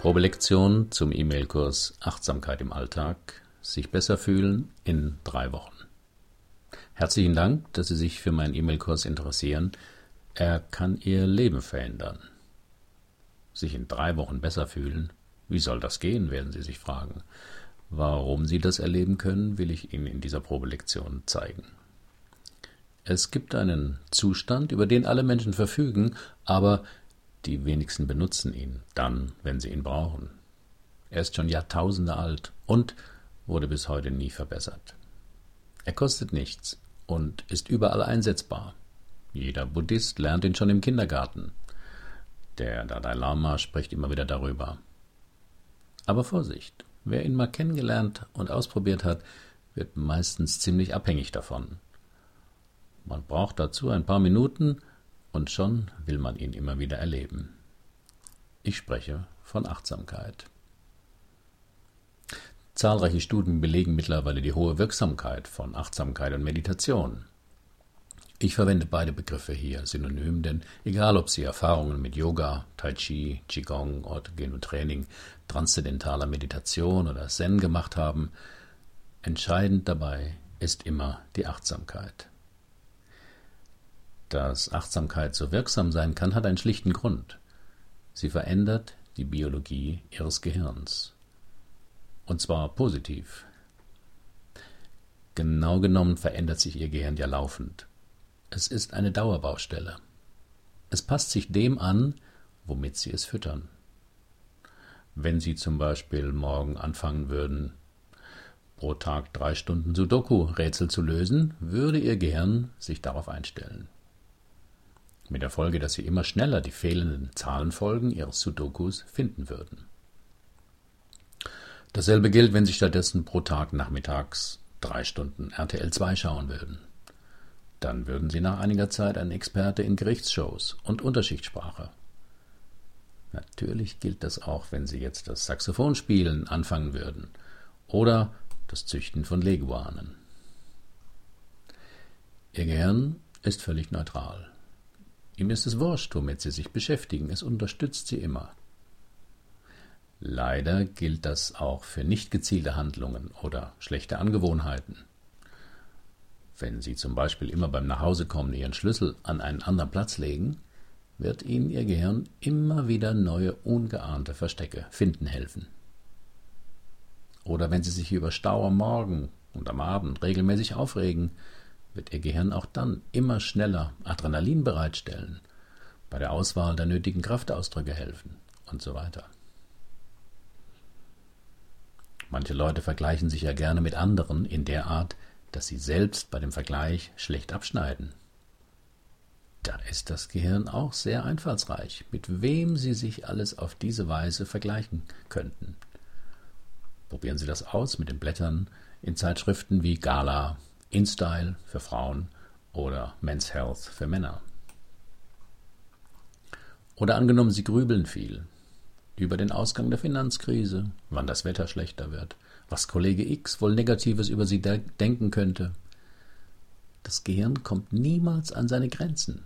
Probelektion zum E-Mail-Kurs Achtsamkeit im Alltag. Sich besser fühlen in drei Wochen. Herzlichen Dank, dass Sie sich für meinen E-Mail-Kurs interessieren. Er kann Ihr Leben verändern. Sich in drei Wochen besser fühlen? Wie soll das gehen, werden Sie sich fragen. Warum Sie das erleben können, will ich Ihnen in dieser Probelektion zeigen. Es gibt einen Zustand, über den alle Menschen verfügen, aber die wenigsten benutzen ihn, dann, wenn sie ihn brauchen. Er ist schon Jahrtausende alt und wurde bis heute nie verbessert. Er kostet nichts und ist überall einsetzbar. Jeder Buddhist lernt ihn schon im Kindergarten. Der Dalai Lama spricht immer wieder darüber. Aber Vorsicht, wer ihn mal kennengelernt und ausprobiert hat, wird meistens ziemlich abhängig davon. Man braucht dazu ein paar Minuten und schon will man ihn immer wieder erleben. Ich spreche von Achtsamkeit. Zahlreiche Studien belegen mittlerweile die hohe Wirksamkeit von Achtsamkeit und Meditation. Ich verwende beide Begriffe hier synonym, denn egal ob Sie Erfahrungen mit Yoga, Tai Chi, Qigong, autogenem Training, transzendentaler Meditation oder Zen gemacht haben, entscheidend dabei ist immer die Achtsamkeit. Dass Achtsamkeit so wirksam sein kann, hat einen schlichten Grund. Sie verändert die Biologie Ihres Gehirns. Und zwar positiv. Genau genommen verändert sich Ihr Gehirn ja laufend. Es ist eine Dauerbaustelle. Es passt sich dem an, womit Sie es füttern. Wenn Sie zum Beispiel morgen anfangen würden, pro Tag drei Stunden Sudoku-Rätsel zu lösen, würde Ihr Gehirn sich darauf einstellen mit der Folge, dass sie immer schneller die fehlenden Zahlenfolgen ihres Sudokus finden würden. Dasselbe gilt, wenn sie stattdessen pro Tag nachmittags drei Stunden RTL 2 schauen würden. Dann würden sie nach einiger Zeit ein Experte in Gerichtsshows und Unterschichtssprache. Natürlich gilt das auch, wenn sie jetzt das Saxophonspielen anfangen würden oder das Züchten von Leguanen. Ihr Gehirn ist völlig neutral. Ihm ist es wurscht, womit sie sich beschäftigen, es unterstützt sie immer. Leider gilt das auch für nicht gezielte Handlungen oder schlechte Angewohnheiten. Wenn Sie zum Beispiel immer beim Nachhausekommen Ihren Schlüssel an einen anderen Platz legen, wird Ihnen Ihr Gehirn immer wieder neue, ungeahnte Verstecke finden helfen. Oder wenn Sie sich über Stau am Morgen und am Abend regelmäßig aufregen, wird Ihr Gehirn auch dann immer schneller Adrenalin bereitstellen, bei der Auswahl der nötigen Kraftausdrücke helfen und so weiter. Manche Leute vergleichen sich ja gerne mit anderen in der Art, dass sie selbst bei dem Vergleich schlecht abschneiden. Da ist das Gehirn auch sehr einfallsreich, mit wem Sie sich alles auf diese Weise vergleichen könnten. Probieren Sie das aus mit den Blättern in Zeitschriften wie Gala InStyle für Frauen oder Men's Health für Männer. Oder angenommen, Sie grübeln viel über den Ausgang der Finanzkrise, wann das Wetter schlechter wird, was Kollege X wohl Negatives über Sie de denken könnte. Das Gehirn kommt niemals an seine Grenzen.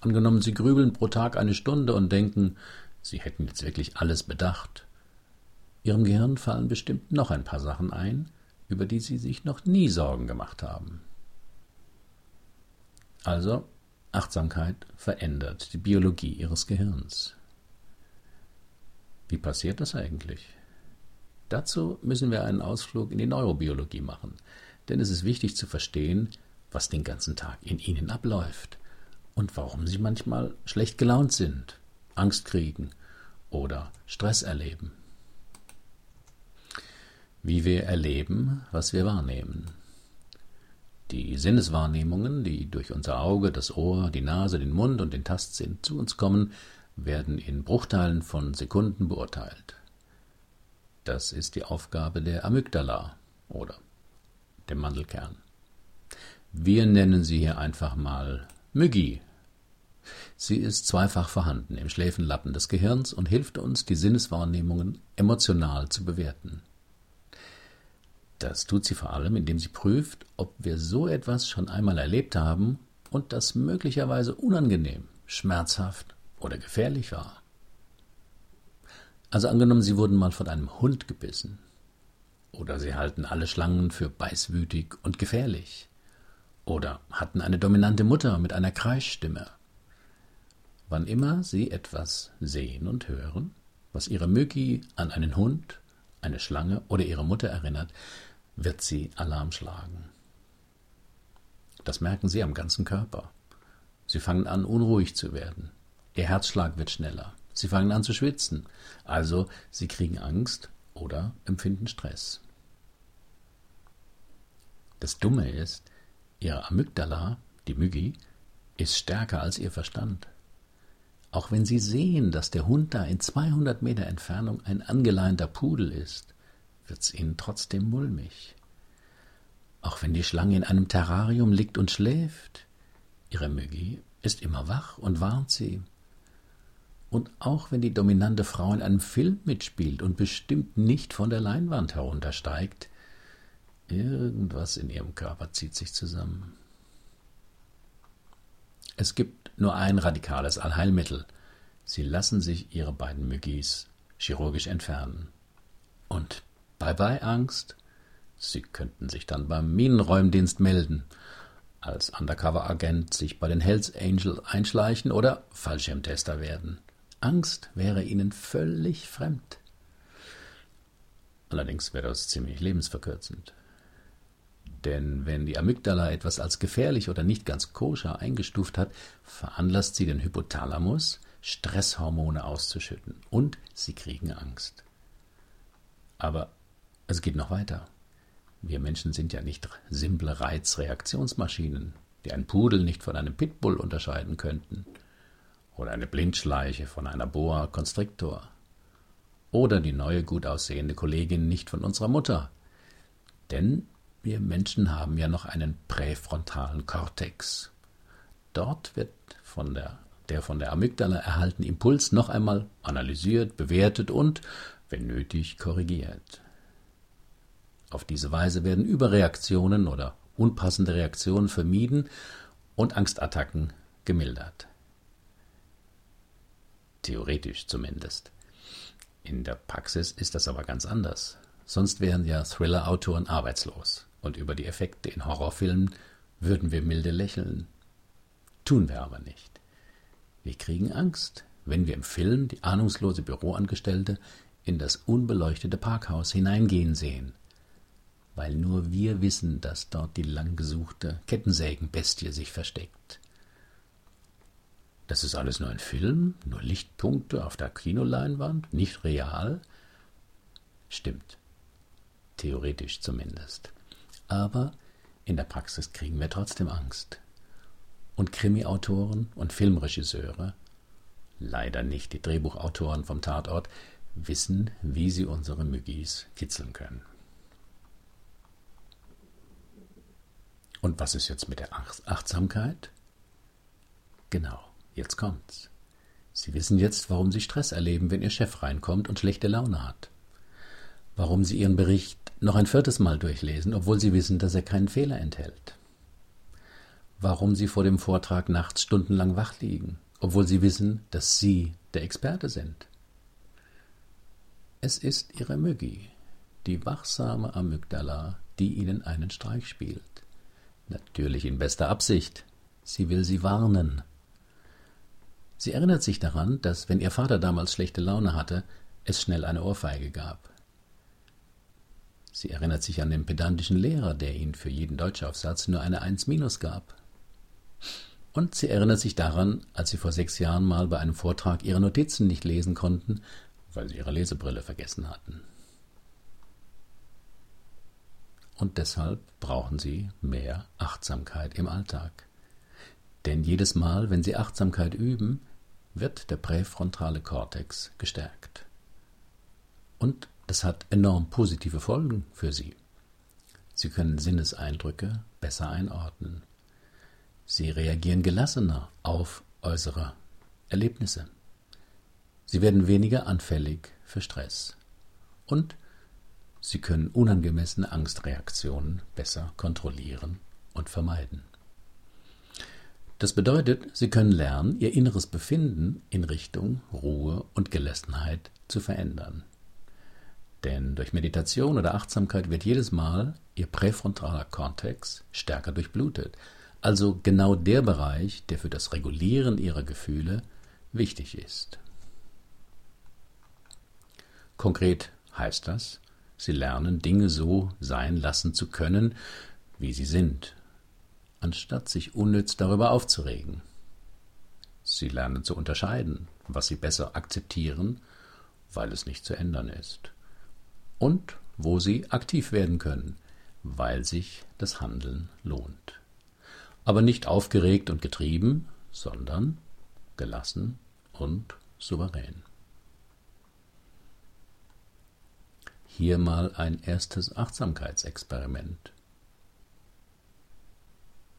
Angenommen, Sie grübeln pro Tag eine Stunde und denken, Sie hätten jetzt wirklich alles bedacht. Ihrem Gehirn fallen bestimmt noch ein paar Sachen ein, über die sie sich noch nie Sorgen gemacht haben. Also, Achtsamkeit verändert die Biologie ihres Gehirns. Wie passiert das eigentlich? Dazu müssen wir einen Ausflug in die Neurobiologie machen, denn es ist wichtig zu verstehen, was den ganzen Tag in ihnen abläuft und warum sie manchmal schlecht gelaunt sind, Angst kriegen oder Stress erleben wie wir erleben, was wir wahrnehmen. Die Sinneswahrnehmungen, die durch unser Auge, das Ohr, die Nase, den Mund und den Tastsinn zu uns kommen, werden in Bruchteilen von Sekunden beurteilt. Das ist die Aufgabe der Amygdala oder dem Mandelkern. Wir nennen sie hier einfach mal Myggi. Sie ist zweifach vorhanden im Schläfenlappen des Gehirns und hilft uns, die Sinneswahrnehmungen emotional zu bewerten. Das tut sie vor allem, indem sie prüft, ob wir so etwas schon einmal erlebt haben und das möglicherweise unangenehm, schmerzhaft oder gefährlich war. Also angenommen, Sie wurden mal von einem Hund gebissen. Oder Sie halten alle Schlangen für beißwütig und gefährlich. Oder hatten eine dominante Mutter mit einer Kreischstimme. Wann immer Sie etwas sehen und hören, was Ihre Mücki an einen Hund, eine Schlange oder Ihre Mutter erinnert, wird sie Alarm schlagen. Das merken Sie am ganzen Körper. Sie fangen an, unruhig zu werden. Ihr Herzschlag wird schneller. Sie fangen an zu schwitzen. Also Sie kriegen Angst oder empfinden Stress. Das Dumme ist, Ihre Amygdala, die Mygi, ist stärker als Ihr Verstand. Auch wenn Sie sehen, dass der Hund da in 200 Meter Entfernung ein angeleinter Pudel ist, wird's Ihnen trotzdem mulmig. Auch wenn die Schlange in einem Terrarium liegt und schläft, Ihre Mygi ist immer wach und warnt Sie. Und auch wenn die dominante Frau in einem Film mitspielt und bestimmt nicht von der Leinwand heruntersteigt, irgendwas in ihrem Körper zieht sich zusammen. Es gibt nur ein radikales Allheilmittel. Sie lassen sich ihre beiden Müggis chirurgisch entfernen. Und bye bye Angst. Sie könnten sich dann beim Minenräumdienst melden, als Undercover-Agent sich bei den Hells Angels einschleichen oder Fallschirmtester werden. Angst wäre ihnen völlig fremd. Allerdings wäre das ziemlich lebensverkürzend. Denn wenn die Amygdala etwas als gefährlich oder nicht ganz koscher eingestuft hat, veranlasst sie den Hypothalamus, Stresshormone auszuschütten und sie kriegen Angst. Aber es geht noch weiter. Wir Menschen sind ja nicht simple Reizreaktionsmaschinen, die einen Pudel nicht von einem Pitbull unterscheiden könnten oder eine Blindschleiche von einer Boa Constrictor oder die neue gut aussehende Kollegin nicht von unserer Mutter. Denn wir Menschen haben ja noch einen präfrontalen Kortex. Dort wird von der, der von der Amygdala erhaltene Impuls noch einmal analysiert, bewertet und, wenn nötig, korrigiert. Auf diese Weise werden Überreaktionen oder unpassende Reaktionen vermieden und Angstattacken gemildert. Theoretisch zumindest. In der Praxis ist das aber ganz anders. Sonst wären ja Thriller-Autoren arbeitslos. Und über die Effekte in Horrorfilmen würden wir milde lächeln. Tun wir aber nicht. Wir kriegen Angst, wenn wir im Film die ahnungslose Büroangestellte in das unbeleuchtete Parkhaus hineingehen sehen, weil nur wir wissen, dass dort die langgesuchte Kettensägenbestie sich versteckt. Das ist alles nur ein Film, nur Lichtpunkte auf der Kinoleinwand, nicht real? Stimmt. Theoretisch zumindest. Aber in der Praxis kriegen wir trotzdem Angst. Und Krimiautoren und Filmregisseure, leider nicht die Drehbuchautoren vom Tatort, wissen, wie sie unsere Müggis kitzeln können. Und was ist jetzt mit der Achtsamkeit? Genau. Jetzt kommt's. Sie wissen jetzt, warum Sie Stress erleben, wenn Ihr Chef reinkommt und schlechte Laune hat. Warum Sie Ihren Bericht noch ein viertes Mal durchlesen, obwohl Sie wissen, dass er keinen Fehler enthält. Warum Sie vor dem Vortrag nachts stundenlang wach liegen, obwohl Sie wissen, dass Sie der Experte sind. Es ist Ihre Müggi, die wachsame Amygdala, die Ihnen einen Streich spielt. Natürlich in bester Absicht. Sie will Sie warnen, Sie erinnert sich daran, dass, wenn ihr Vater damals schlechte Laune hatte, es schnell eine Ohrfeige gab. Sie erinnert sich an den pedantischen Lehrer, der ihnen für jeden Deutschaufsatz nur eine Eins minus gab. Und sie erinnert sich daran, als sie vor sechs Jahren mal bei einem Vortrag ihre Notizen nicht lesen konnten, weil sie ihre Lesebrille vergessen hatten. Und deshalb brauchen sie mehr Achtsamkeit im Alltag. Denn jedes Mal, wenn sie Achtsamkeit üben, wird der präfrontale Kortex gestärkt. Und das hat enorm positive Folgen für Sie. Sie können Sinneseindrücke besser einordnen. Sie reagieren gelassener auf äußere Erlebnisse. Sie werden weniger anfällig für Stress. Und Sie können unangemessene Angstreaktionen besser kontrollieren und vermeiden. Das bedeutet, Sie können lernen, Ihr inneres Befinden in Richtung Ruhe und Gelassenheit zu verändern. Denn durch Meditation oder Achtsamkeit wird jedes Mal Ihr präfrontaler Kortex stärker durchblutet, also genau der Bereich, der für das Regulieren Ihrer Gefühle wichtig ist. Konkret heißt das, Sie lernen Dinge so sein lassen zu können, wie sie sind, anstatt sich unnütz darüber aufzuregen. Sie lernen zu unterscheiden, was sie besser akzeptieren, weil es nicht zu ändern ist, und wo sie aktiv werden können, weil sich das Handeln lohnt. Aber nicht aufgeregt und getrieben, sondern gelassen und souverän. Hier mal ein erstes Achtsamkeitsexperiment.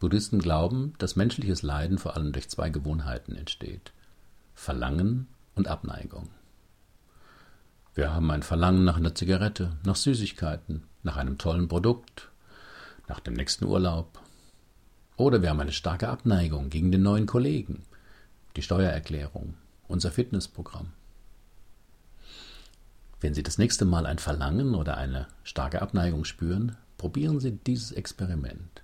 Buddhisten glauben, dass menschliches Leiden vor allem durch zwei Gewohnheiten entsteht. Verlangen und Abneigung. Wir haben ein Verlangen nach einer Zigarette, nach Süßigkeiten, nach einem tollen Produkt, nach dem nächsten Urlaub. Oder wir haben eine starke Abneigung gegen den neuen Kollegen, die Steuererklärung, unser Fitnessprogramm. Wenn Sie das nächste Mal ein Verlangen oder eine starke Abneigung spüren, probieren Sie dieses Experiment.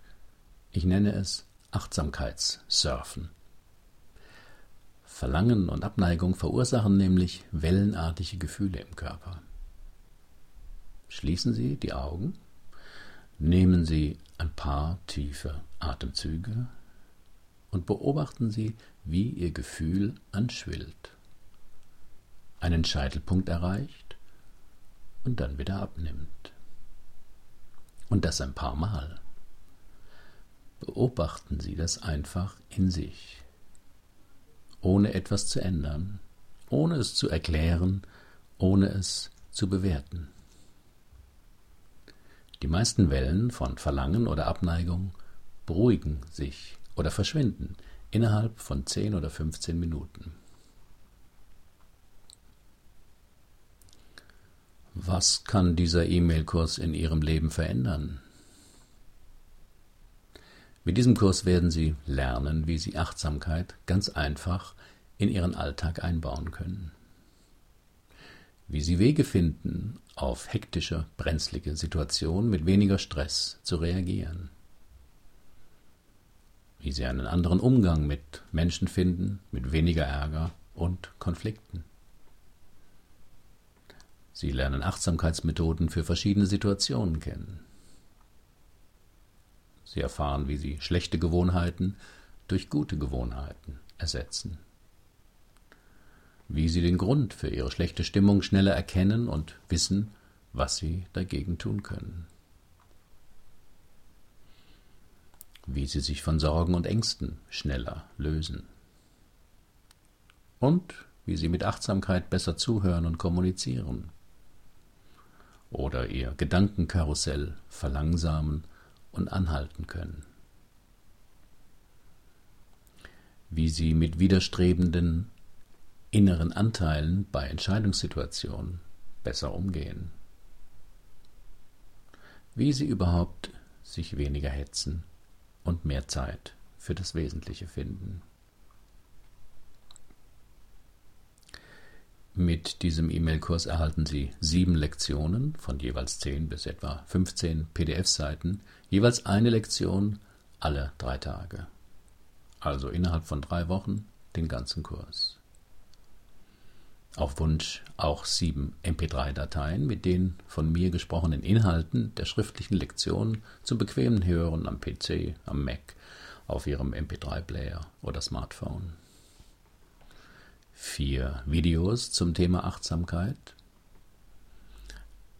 Ich nenne es Achtsamkeitssurfen. Verlangen und Abneigung verursachen nämlich wellenartige Gefühle im Körper. Schließen Sie die Augen, nehmen Sie ein paar tiefe Atemzüge und beobachten Sie, wie Ihr Gefühl anschwillt, einen Scheitelpunkt erreicht und dann wieder abnimmt. Und das ein paar Mal. Beobachten Sie das einfach in sich, ohne etwas zu ändern, ohne es zu erklären, ohne es zu bewerten. Die meisten Wellen von Verlangen oder Abneigung beruhigen sich oder verschwinden innerhalb von 10 oder 15 Minuten. Was kann dieser E-Mail-Kurs in Ihrem Leben verändern? Mit diesem Kurs werden Sie lernen, wie Sie Achtsamkeit ganz einfach in Ihren Alltag einbauen können. Wie Sie Wege finden, auf hektische, brenzlige Situationen mit weniger Stress zu reagieren. Wie Sie einen anderen Umgang mit Menschen finden, mit weniger Ärger und Konflikten. Sie lernen Achtsamkeitsmethoden für verschiedene Situationen kennen. Sie erfahren, wie sie schlechte Gewohnheiten durch gute Gewohnheiten ersetzen. Wie sie den Grund für ihre schlechte Stimmung schneller erkennen und wissen, was sie dagegen tun können. Wie sie sich von Sorgen und Ängsten schneller lösen. Und wie sie mit Achtsamkeit besser zuhören und kommunizieren. Oder ihr Gedankenkarussell verlangsamen und anhalten können. Wie sie mit widerstrebenden inneren Anteilen bei Entscheidungssituationen besser umgehen. Wie sie überhaupt sich weniger hetzen und mehr Zeit für das Wesentliche finden. Mit diesem E-Mail-Kurs erhalten Sie sieben Lektionen von jeweils zehn bis etwa 15 PDF-Seiten, jeweils eine Lektion alle drei Tage. Also innerhalb von drei Wochen den ganzen Kurs. Auf Wunsch auch sieben MP3-Dateien mit den von mir gesprochenen Inhalten der schriftlichen Lektionen zum bequemen Hören am PC, am Mac, auf Ihrem MP3-Player oder Smartphone vier Videos zum Thema Achtsamkeit,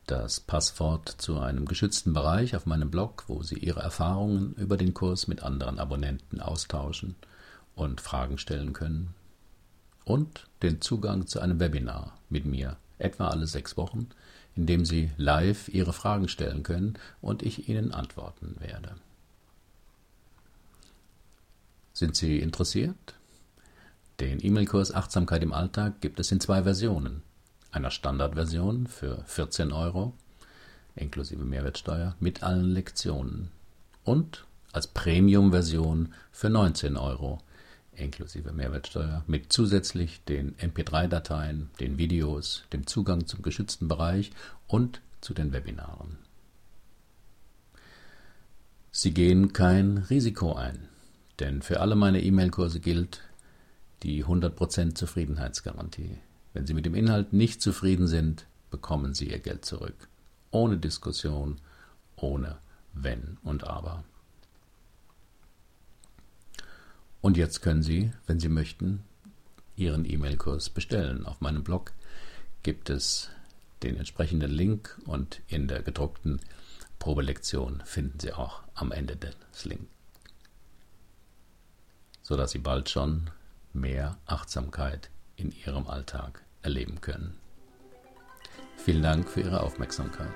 das Passwort zu einem geschützten Bereich auf meinem Blog, wo Sie Ihre Erfahrungen über den Kurs mit anderen Abonnenten austauschen und Fragen stellen können, und den Zugang zu einem Webinar mit mir, etwa alle sechs Wochen, in dem Sie live Ihre Fragen stellen können und ich Ihnen antworten werde. Sind Sie interessiert? Den E-Mail-Kurs Achtsamkeit im Alltag gibt es in zwei Versionen. Einer Standardversion für 14 Euro inklusive Mehrwertsteuer mit allen Lektionen und als Premium-Version für 19 Euro inklusive Mehrwertsteuer, mit zusätzlich den MP3-Dateien, den Videos, dem Zugang zum geschützten Bereich und zu den Webinaren. Sie gehen kein Risiko ein, denn für alle meine E-Mail-Kurse gilt die 100% Zufriedenheitsgarantie. Wenn Sie mit dem Inhalt nicht zufrieden sind, bekommen Sie Ihr Geld zurück. Ohne Diskussion, ohne Wenn und Aber. Und jetzt können Sie, wenn Sie möchten, Ihren E-Mail-Kurs bestellen. Auf meinem Blog gibt es den entsprechenden Link und in der gedruckten Probelektion finden Sie auch am Ende des Links, sodass Sie bald schon mehr Achtsamkeit in Ihrem Alltag erleben können. Vielen Dank für Ihre Aufmerksamkeit.